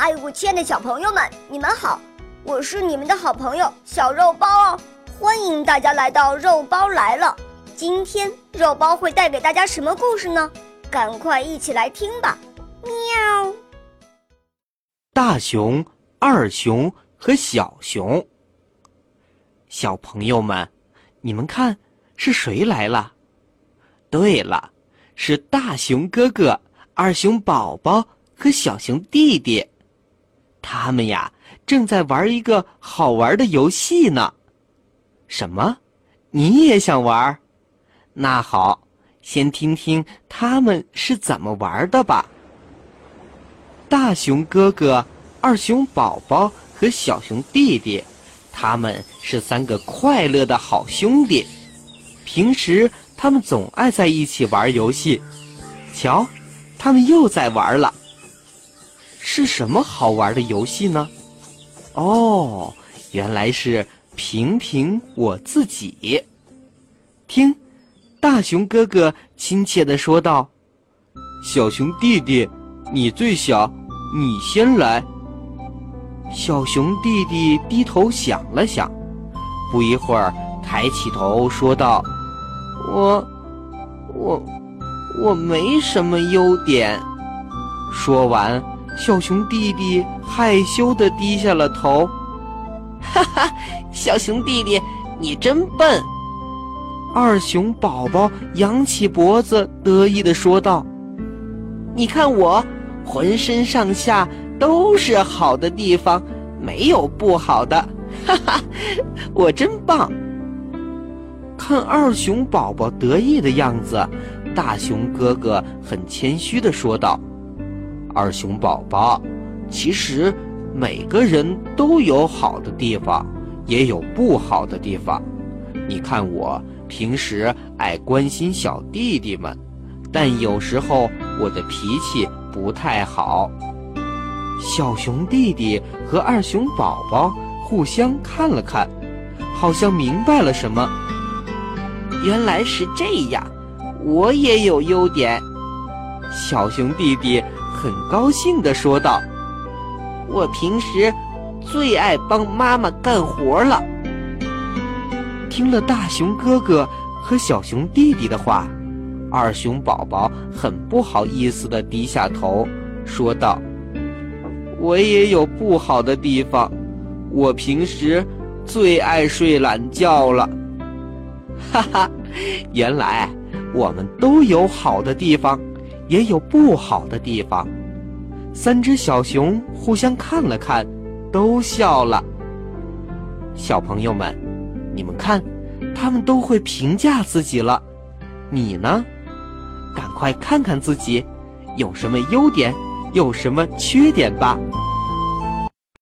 哎，我亲爱的小朋友们，你们好！我是你们的好朋友小肉包哦，欢迎大家来到肉包来了。今天肉包会带给大家什么故事呢？赶快一起来听吧！喵。大熊、二熊和小熊。小朋友们，你们看是谁来了？对了，是大熊哥哥、二熊宝宝和小熊弟弟。他们呀，正在玩一个好玩的游戏呢。什么？你也想玩？那好，先听听他们是怎么玩的吧。大熊哥哥、二熊宝宝和小熊弟弟，他们是三个快乐的好兄弟。平时他们总爱在一起玩游戏。瞧，他们又在玩了。是什么好玩的游戏呢？哦，原来是评评我自己。听，大熊哥哥亲切地说道：“小熊弟弟，你最小，你先来。”小熊弟弟低头想了想，不一会儿抬起头说道：“我，我，我没什么优点。”说完。小熊弟弟害羞地低下了头，哈哈，小熊弟弟，你真笨。二熊宝宝扬起脖子，得意地说道：“你看我，浑身上下都是好的地方，没有不好的，哈哈，我真棒。”看二熊宝宝得意的样子，大熊哥哥很谦虚地说道。二熊宝宝，其实每个人都有好的地方，也有不好的地方。你看我平时爱关心小弟弟们，但有时候我的脾气不太好。小熊弟弟和二熊宝宝互相看了看，好像明白了什么。原来是这样，我也有优点。小熊弟弟。很高兴地说道：“我平时最爱帮妈妈干活了。”听了大熊哥哥和小熊弟弟的话，二熊宝宝很不好意思地低下头说道：“我也有不好的地方，我平时最爱睡懒觉了。”哈哈，原来我们都有好的地方。也有不好的地方。三只小熊互相看了看，都笑了。小朋友们，你们看，他们都会评价自己了。你呢？赶快看看自己，有什么优点，有什么缺点吧。